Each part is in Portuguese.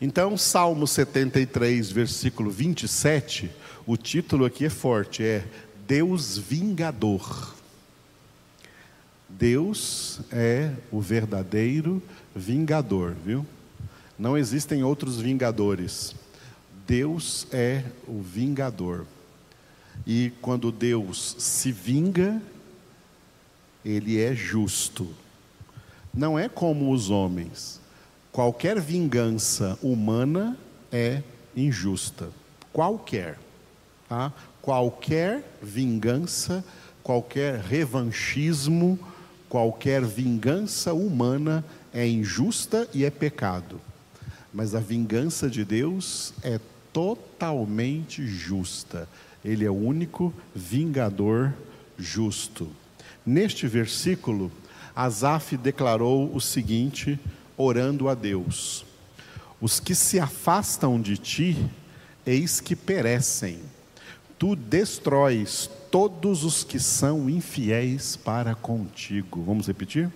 Então, Salmo 73, versículo 27, o título aqui é forte, é Deus vingador. Deus é o verdadeiro vingador, viu? Não existem outros vingadores. Deus é o vingador. E quando Deus se vinga, ele é justo. Não é como os homens. Qualquer vingança humana é injusta. Qualquer. Tá? Qualquer vingança, qualquer revanchismo, qualquer vingança humana é injusta e é pecado. Mas a vingança de Deus é totalmente justa. Ele é o único vingador justo. Neste versículo, Asaf declarou o seguinte, orando a Deus: Os que se afastam de ti, eis que perecem. Tu destróis todos os que são infiéis para contigo. Vamos repetir?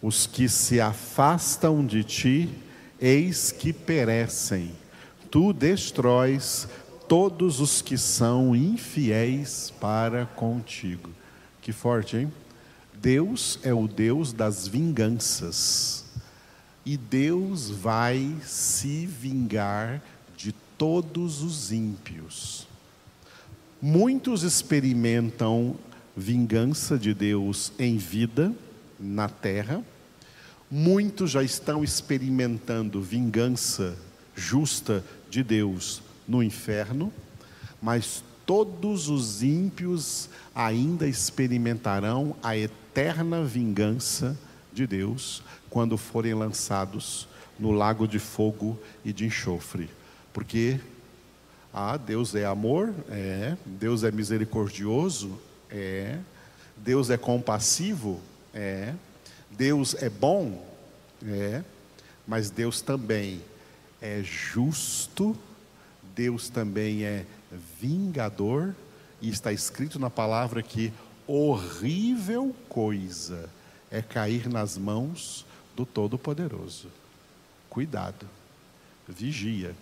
Os que se afastam de ti, eis que perecem. Tu destróis todos os que são infiéis para contigo. Que forte, hein? Deus é o Deus das vinganças. E Deus vai se vingar de todos os ímpios. Muitos experimentam vingança de Deus em vida, na terra. Muitos já estão experimentando vingança justa de Deus no inferno, mas todos os ímpios ainda experimentarão a eterna vingança de Deus quando forem lançados no lago de fogo e de enxofre. Porque ah, Deus é amor? É. Deus é misericordioso? É. Deus é compassivo? É. Deus é bom? É. Mas Deus também é justo Deus também é vingador, e está escrito na palavra que horrível coisa é cair nas mãos do Todo-Poderoso. Cuidado, vigia.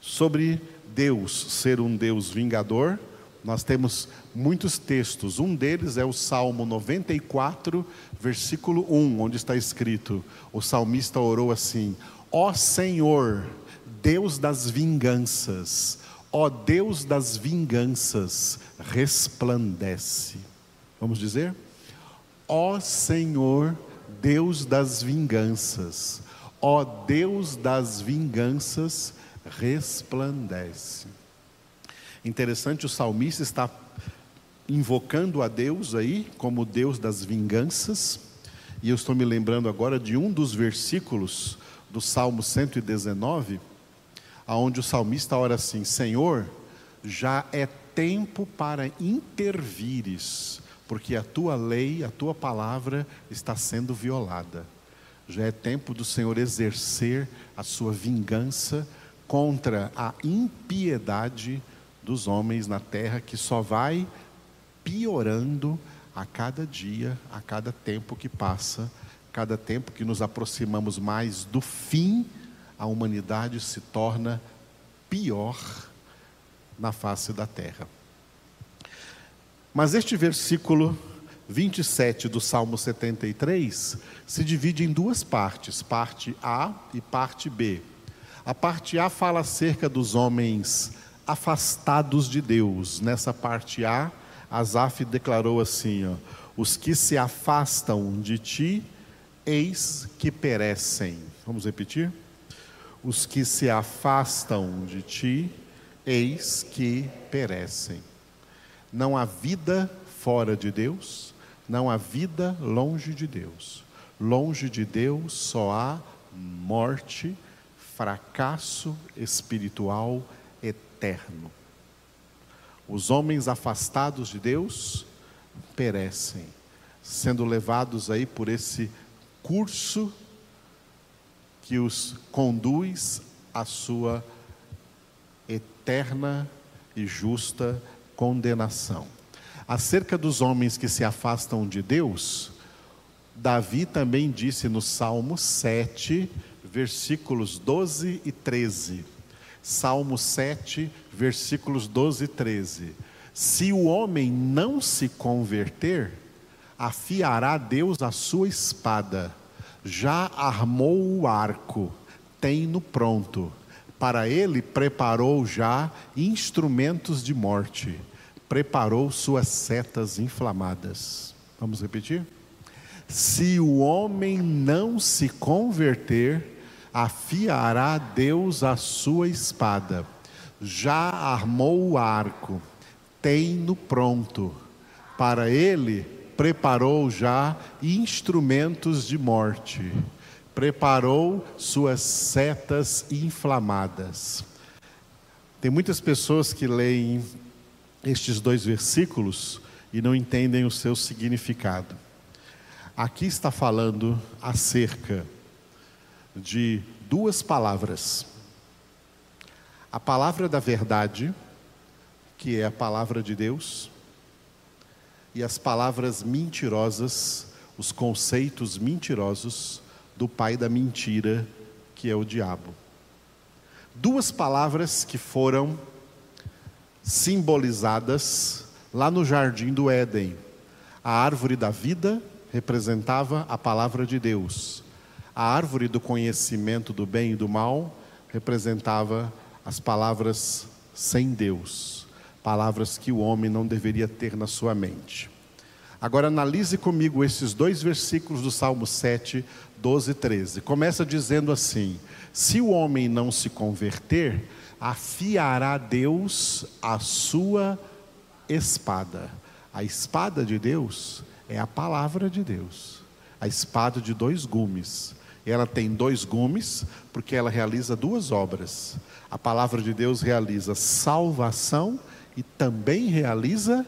Sobre Deus ser um Deus vingador, nós temos muitos textos. Um deles é o Salmo 94, versículo 1, onde está escrito: o salmista orou assim: Ó Senhor, Deus das vinganças, ó Deus das vinganças, resplandece. Vamos dizer? Ó Senhor, Deus das vinganças, ó Deus das vinganças, resplandece. Interessante, o salmista está invocando a Deus aí como Deus das vinganças, e eu estou me lembrando agora de um dos versículos do Salmo 119 aonde o salmista ora assim: Senhor, já é tempo para intervires, porque a tua lei, a tua palavra está sendo violada. Já é tempo do Senhor exercer a sua vingança contra a impiedade dos homens na terra que só vai piorando a cada dia, a cada tempo que passa, cada tempo que nos aproximamos mais do fim a humanidade se torna pior na face da terra. Mas este versículo 27 do Salmo 73 se divide em duas partes, parte A e parte B. A parte A fala acerca dos homens afastados de Deus. Nessa parte A, Asaf declarou assim: ó, os que se afastam de ti, eis que perecem. Vamos repetir? os que se afastam de ti, eis que perecem. Não há vida fora de Deus, não há vida longe de Deus. Longe de Deus só há morte, fracasso espiritual eterno. Os homens afastados de Deus perecem, sendo levados aí por esse curso que os conduz à sua eterna e justa condenação. Acerca dos homens que se afastam de Deus, Davi também disse no Salmo 7, versículos 12 e 13. Salmo 7, versículos 12 e 13. Se o homem não se converter, afiará Deus a sua espada, já armou o arco, tem no pronto. Para ele preparou já instrumentos de morte, preparou suas setas inflamadas. Vamos repetir? Se o homem não se converter, afiará Deus a sua espada, já armou o arco, tem no pronto, para ele preparou já instrumentos de morte, preparou suas setas inflamadas. Tem muitas pessoas que leem estes dois versículos e não entendem o seu significado. Aqui está falando acerca de duas palavras. A palavra da verdade, que é a palavra de Deus, e as palavras mentirosas, os conceitos mentirosos do pai da mentira, que é o diabo. Duas palavras que foram simbolizadas lá no jardim do Éden. A árvore da vida representava a palavra de Deus. A árvore do conhecimento do bem e do mal representava as palavras sem Deus, palavras que o homem não deveria ter na sua mente. Agora analise comigo esses dois versículos do Salmo 7, 12 e 13. Começa dizendo assim: Se o homem não se converter, afiará Deus a sua espada. A espada de Deus é a palavra de Deus, a espada de dois gumes. Ela tem dois gumes, porque ela realiza duas obras. A palavra de Deus realiza salvação e também realiza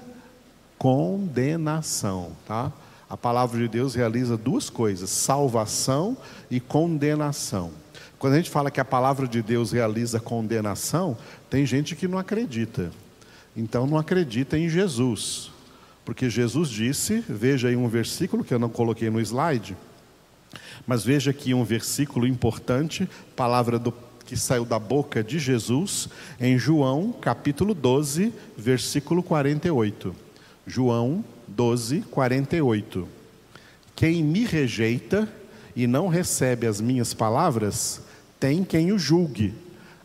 condenação, tá? A palavra de Deus realiza duas coisas: salvação e condenação. Quando a gente fala que a palavra de Deus realiza condenação, tem gente que não acredita. Então não acredita em Jesus. Porque Jesus disse, veja aí um versículo que eu não coloquei no slide, mas veja aqui um versículo importante, palavra do, que saiu da boca de Jesus, em João capítulo 12, versículo 48. João 12, 48. Quem me rejeita e não recebe as minhas palavras, tem quem o julgue.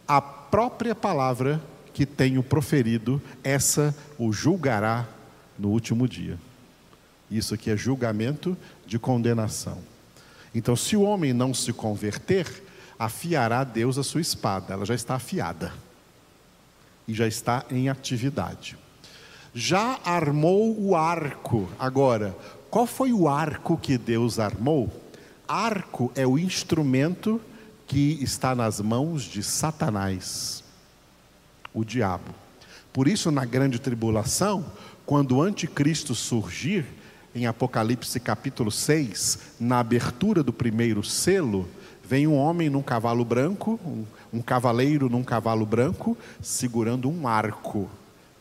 A própria palavra que tenho proferido, essa o julgará no último dia. Isso aqui é julgamento de condenação. Então, se o homem não se converter, afiará Deus a sua espada, ela já está afiada e já está em atividade. Já armou o arco. Agora, qual foi o arco que Deus armou? Arco é o instrumento que está nas mãos de Satanás, o diabo. Por isso, na grande tribulação, quando o anticristo surgir, em Apocalipse capítulo 6, na abertura do primeiro selo, vem um homem num cavalo branco, um, um cavaleiro num cavalo branco, segurando um arco.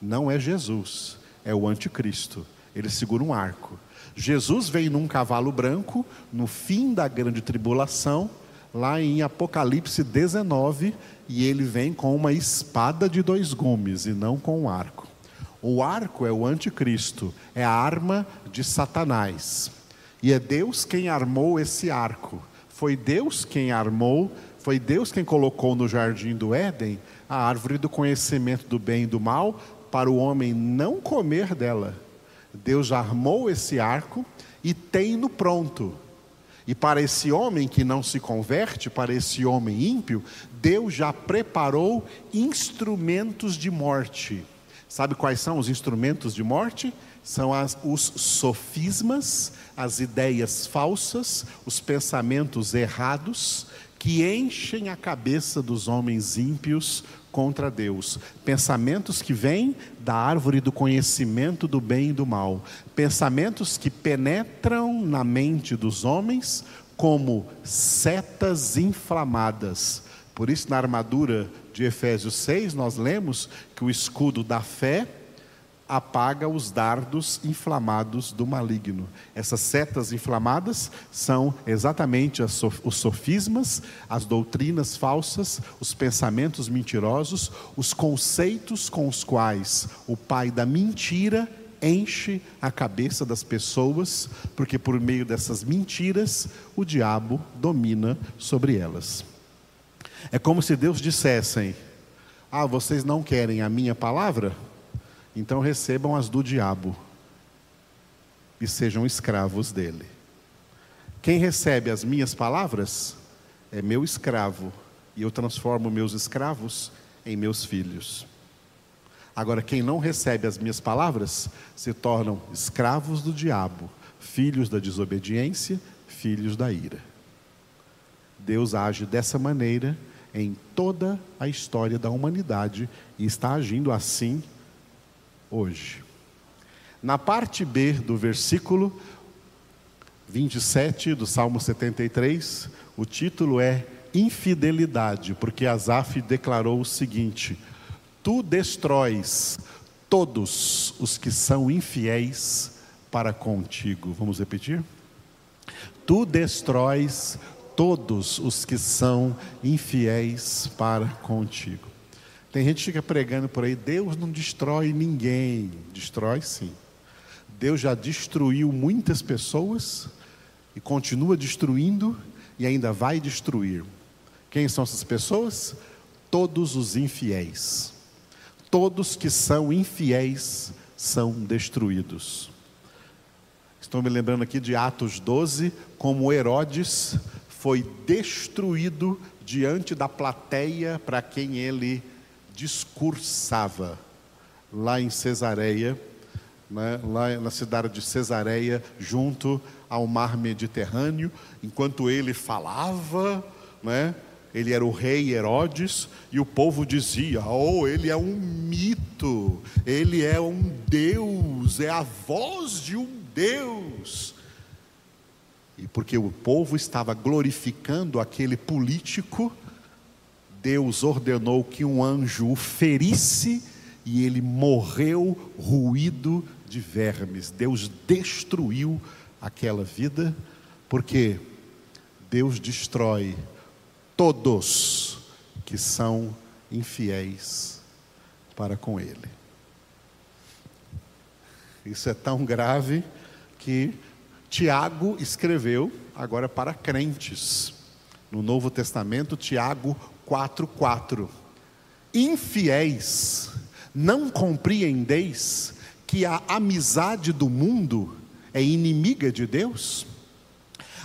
Não é Jesus, é o anticristo. Ele segura um arco. Jesus vem num cavalo branco, no fim da grande tribulação, lá em Apocalipse 19, e ele vem com uma espada de dois gumes e não com um arco. O arco é o anticristo, é a arma de Satanás. E é Deus quem armou esse arco. Foi Deus quem armou, foi Deus quem colocou no jardim do Éden a árvore do conhecimento do bem e do mal para o homem não comer dela. Deus armou esse arco e tem no pronto. E para esse homem que não se converte, para esse homem ímpio, Deus já preparou instrumentos de morte. Sabe quais são os instrumentos de morte? São as, os sofismas, as ideias falsas, os pensamentos errados que enchem a cabeça dos homens ímpios contra Deus. Pensamentos que vêm da árvore do conhecimento do bem e do mal. Pensamentos que penetram na mente dos homens como setas inflamadas. Por isso, na armadura de Efésios 6, nós lemos que o escudo da fé apaga os dardos inflamados do maligno. Essas setas inflamadas são exatamente os sofismas, as doutrinas falsas, os pensamentos mentirosos, os conceitos com os quais o pai da mentira enche a cabeça das pessoas, porque por meio dessas mentiras o diabo domina sobre elas. É como se Deus dissessem: Ah, vocês não querem a minha palavra? Então recebam as do diabo e sejam escravos dele. Quem recebe as minhas palavras é meu escravo, e eu transformo meus escravos em meus filhos. Agora, quem não recebe as minhas palavras se tornam escravos do diabo, filhos da desobediência, filhos da ira. Deus age dessa maneira em toda a história da humanidade e está agindo assim hoje. Na parte B do versículo 27 do Salmo 73, o título é Infidelidade, porque Asaf declarou o seguinte: Tu destróis todos os que são infiéis para contigo. Vamos repetir? Tu destróis todos os que são infiéis para contigo. Tem gente que fica pregando por aí, Deus não destrói ninguém. Destrói sim. Deus já destruiu muitas pessoas e continua destruindo e ainda vai destruir. Quem são essas pessoas? Todos os infiéis. Todos que são infiéis são destruídos. Estou me lembrando aqui de Atos 12, como Herodes foi destruído diante da plateia para quem ele discursava lá em Cesareia, né, lá na cidade de Cesareia, junto ao mar Mediterrâneo, enquanto ele falava, né, ele era o rei Herodes, e o povo dizia: Oh, ele é um mito, ele é um Deus, é a voz de um Deus. E porque o povo estava glorificando aquele político, Deus ordenou que um anjo o ferisse e ele morreu ruído de vermes. Deus destruiu aquela vida, porque Deus destrói todos que são infiéis para com Ele. Isso é tão grave que Tiago escreveu agora para crentes. No Novo Testamento, Tiago 4:4. Infiéis, não compreendeis que a amizade do mundo é inimiga de Deus?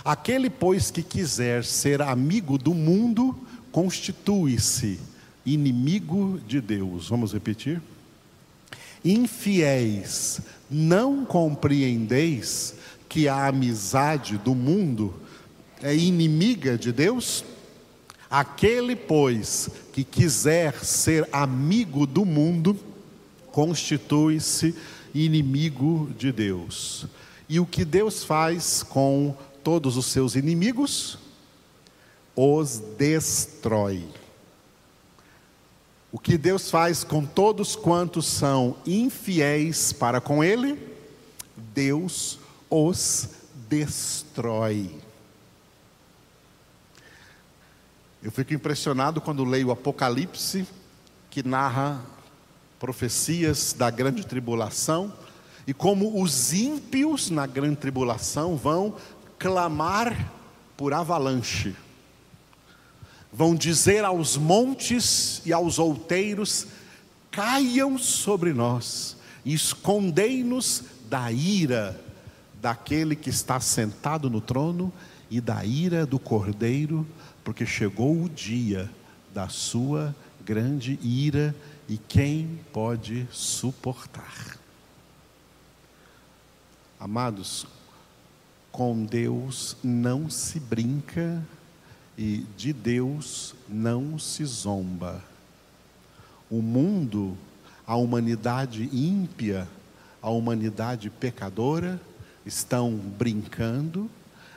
Aquele, pois, que quiser ser amigo do mundo, constitui-se inimigo de Deus. Vamos repetir? Infiéis, não compreendeis que a amizade do mundo é inimiga de Deus? Aquele, pois, que quiser ser amigo do mundo, constitui-se inimigo de Deus. E o que Deus faz com todos os seus inimigos? Os destrói. O que Deus faz com todos quantos são infiéis para com Ele? Deus os destrói. Eu fico impressionado quando leio o Apocalipse, que narra profecias da grande tribulação, e como os ímpios na grande tribulação vão clamar por avalanche, vão dizer aos montes e aos outeiros: caiam sobre nós, escondei-nos da ira daquele que está sentado no trono e da ira do cordeiro porque chegou o dia da sua grande ira e quem pode suportar? Amados, com Deus não se brinca e de Deus não se zomba. O mundo, a humanidade ímpia, a humanidade pecadora estão brincando,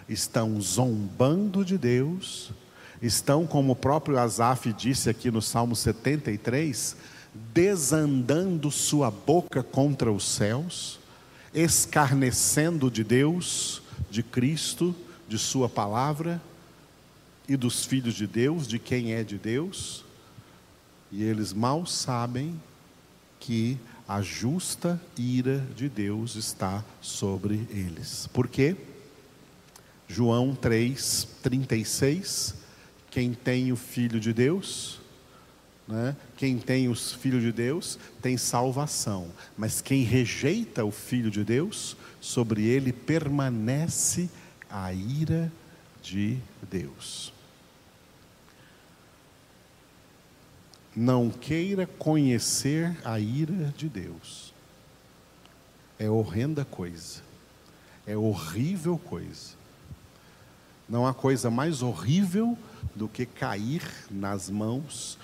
estão zombando de Deus, estão, como o próprio Asaf disse aqui no Salmo 73, desandando sua boca contra os céus, escarnecendo de Deus, de Cristo, de Sua palavra e dos filhos de Deus, de quem é de Deus, e eles mal sabem que a justa ira de Deus está sobre eles. Por quê? João 3, 36. Quem tem o Filho de Deus, né? quem tem os Filhos de Deus, tem salvação. Mas quem rejeita o Filho de Deus, sobre ele permanece a ira de Deus. não queira conhecer a ira de Deus. É horrenda coisa. É horrível coisa. Não há coisa mais horrível do que cair nas mãos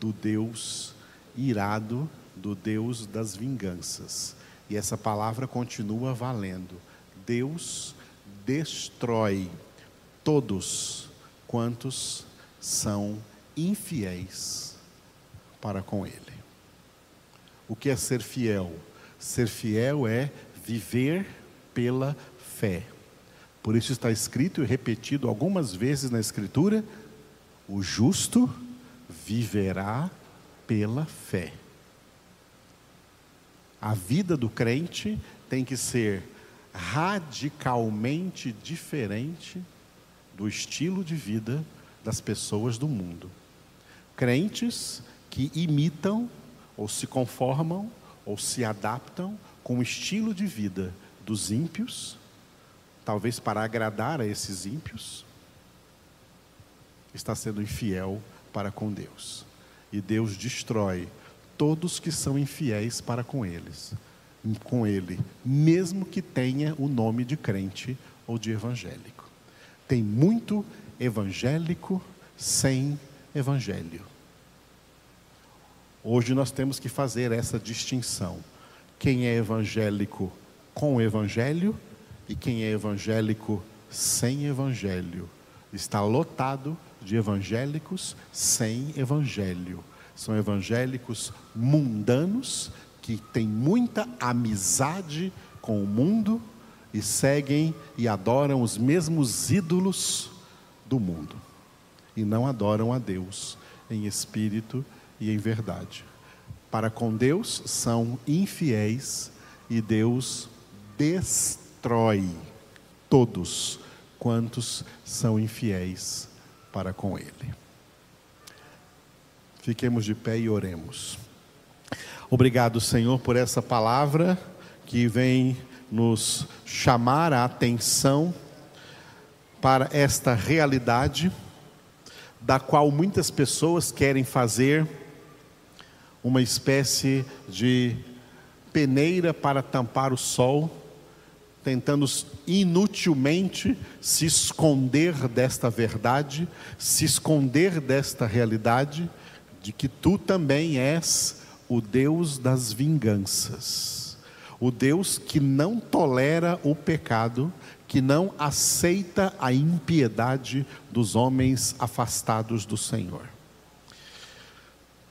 do Deus irado, do Deus das vinganças. E essa palavra continua valendo. Deus destrói todos quantos são infiéis para com Ele. O que é ser fiel? Ser fiel é viver pela fé. Por isso está escrito e repetido algumas vezes na Escritura: o justo viverá pela fé. A vida do crente tem que ser radicalmente diferente do estilo de vida das pessoas do mundo. Crentes que imitam ou se conformam ou se adaptam com o estilo de vida dos ímpios, talvez para agradar a esses ímpios, está sendo infiel para com Deus. E Deus destrói todos que são infiéis para com eles, com ele, mesmo que tenha o nome de crente ou de evangélico. Tem muito evangélico sem evangelho. Hoje nós temos que fazer essa distinção. Quem é evangélico com o evangelho e quem é evangélico sem evangelho. Está lotado de evangélicos sem evangelho. São evangélicos mundanos que têm muita amizade com o mundo e seguem e adoram os mesmos ídolos do mundo e não adoram a Deus em espírito e em verdade. Para com Deus são infiéis e Deus destrói todos quantos são infiéis para com Ele. Fiquemos de pé e oremos. Obrigado, Senhor, por essa palavra que vem nos chamar a atenção para esta realidade, da qual muitas pessoas querem fazer uma espécie de peneira para tampar o sol, tentando inutilmente se esconder desta verdade, se esconder desta realidade de que tu também és o Deus das vinganças, o Deus que não tolera o pecado, que não aceita a impiedade dos homens afastados do Senhor.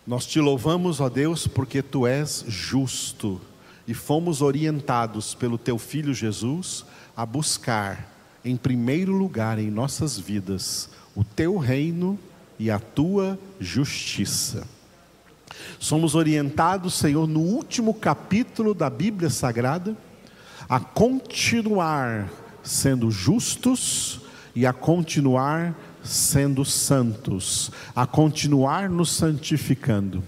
Nós te louvamos, ó Deus, porque tu és justo e fomos orientados pelo teu filho Jesus a buscar, em primeiro lugar em nossas vidas, o teu reino e a tua justiça. Somos orientados, Senhor, no último capítulo da Bíblia Sagrada, a continuar sendo justos e a continuar sendo santos, a continuar nos santificando.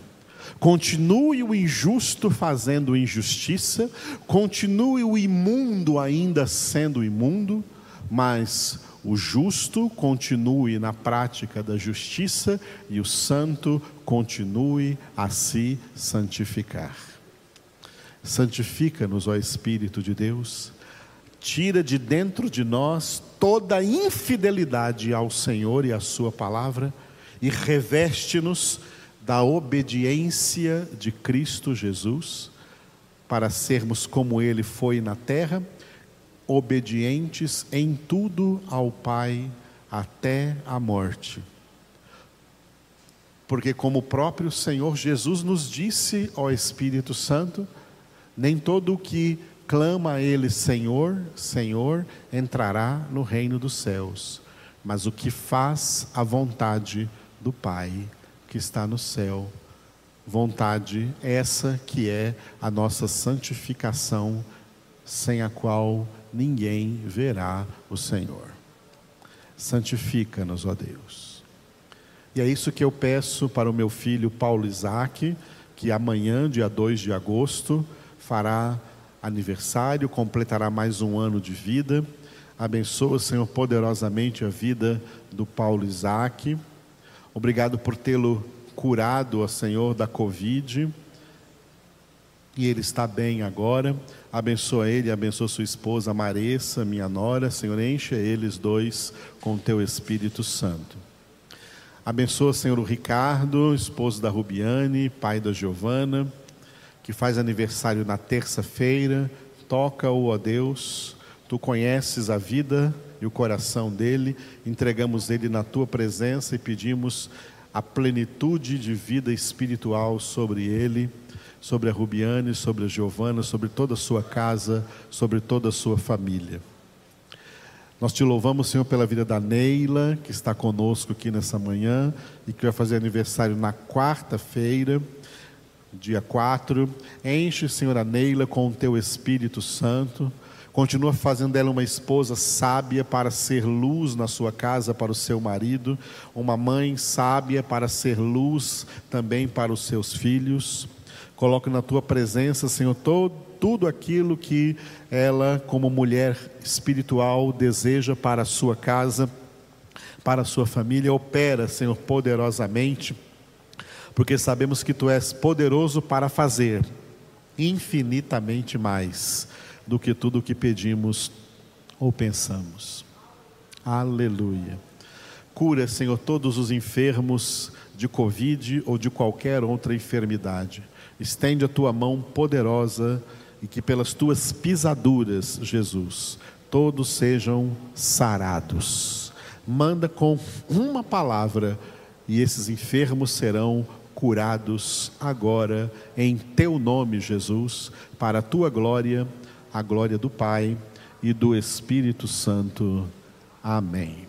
Continue o injusto fazendo injustiça, continue o imundo ainda sendo imundo, mas o justo continue na prática da justiça e o santo continue a se santificar. Santifica-nos, ó Espírito de Deus tira de dentro de nós toda infidelidade ao Senhor e à Sua palavra e reveste-nos da obediência de Cristo Jesus, para sermos como Ele foi na terra, obedientes em tudo ao Pai até a morte. Porque, como o próprio Senhor Jesus nos disse, ó Espírito Santo, nem todo o que clama a Ele Senhor, Senhor, entrará no reino dos céus, mas o que faz a vontade do Pai que está no céu. Vontade essa que é a nossa santificação, sem a qual ninguém verá o Senhor. Santifica-nos, ó Deus. E é isso que eu peço para o meu filho Paulo Isaac, que amanhã, dia 2 de agosto, fará aniversário, completará mais um ano de vida. Abençoa, Senhor, poderosamente a vida do Paulo Isaac. Obrigado por tê-lo curado, ó Senhor, da Covid. E ele está bem agora. Abençoa ele, abençoa sua esposa Maressa, minha nora. Senhor, enche eles dois com teu Espírito Santo. Abençoa, Senhor, o Ricardo, esposo da Rubiane, pai da Giovana, que faz aniversário na terça-feira. Toca-o, ó Deus. Tu conheces a vida e o coração dele. Entregamos ele na tua presença e pedimos a plenitude de vida espiritual sobre ele, sobre a Rubiane, sobre a Giovana, sobre toda a sua casa, sobre toda a sua família. Nós te louvamos, Senhor, pela vida da Neila, que está conosco aqui nessa manhã e que vai fazer aniversário na quarta-feira, dia 4. Enche, Senhor, a Neila com o teu Espírito Santo. Continua fazendo dela uma esposa sábia para ser luz na sua casa para o seu marido, uma mãe sábia para ser luz também para os seus filhos. Coloque na tua presença, Senhor, todo tudo aquilo que ela, como mulher espiritual, deseja para a sua casa, para a sua família. Opera, Senhor, poderosamente, porque sabemos que tu és poderoso para fazer infinitamente mais do que tudo o que pedimos ou pensamos. Aleluia. Cura, Senhor, todos os enfermos de Covid ou de qualquer outra enfermidade. Estende a tua mão poderosa e que pelas tuas pisaduras, Jesus, todos sejam sarados. Manda com uma palavra e esses enfermos serão curados agora, em teu nome, Jesus, para a tua glória, a glória do Pai e do Espírito Santo. Amém.